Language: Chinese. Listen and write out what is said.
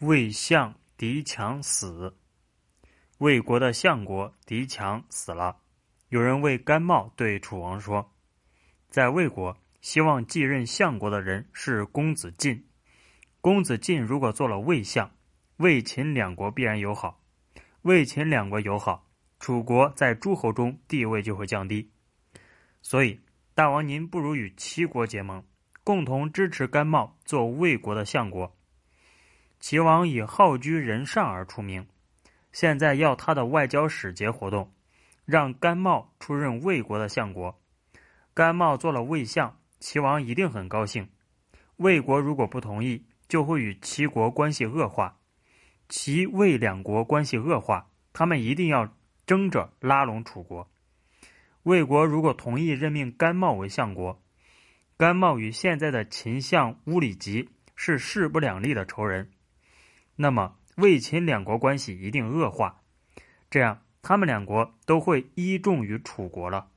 魏相狄强死，魏国的相国狄强死了。有人为甘茂对楚王说：“在魏国，希望继任相国的人是公子晋。公子晋如果做了魏相，魏秦两国必然友好。魏秦两国友好，楚国在诸侯中地位就会降低。所以，大王您不如与齐国结盟，共同支持甘茂做魏国的相国。”齐王以好居人上而出名，现在要他的外交使节活动，让甘茂出任魏国的相国。甘茂做了魏相，齐王一定很高兴。魏国如果不同意，就会与齐国关系恶化。齐魏两国关系恶化，他们一定要争着拉拢楚国。魏国如果同意任命甘茂为相国，甘茂与现在的秦相乌里吉是势不两立的仇人。那么，魏秦两国关系一定恶化，这样他们两国都会依重于楚国了。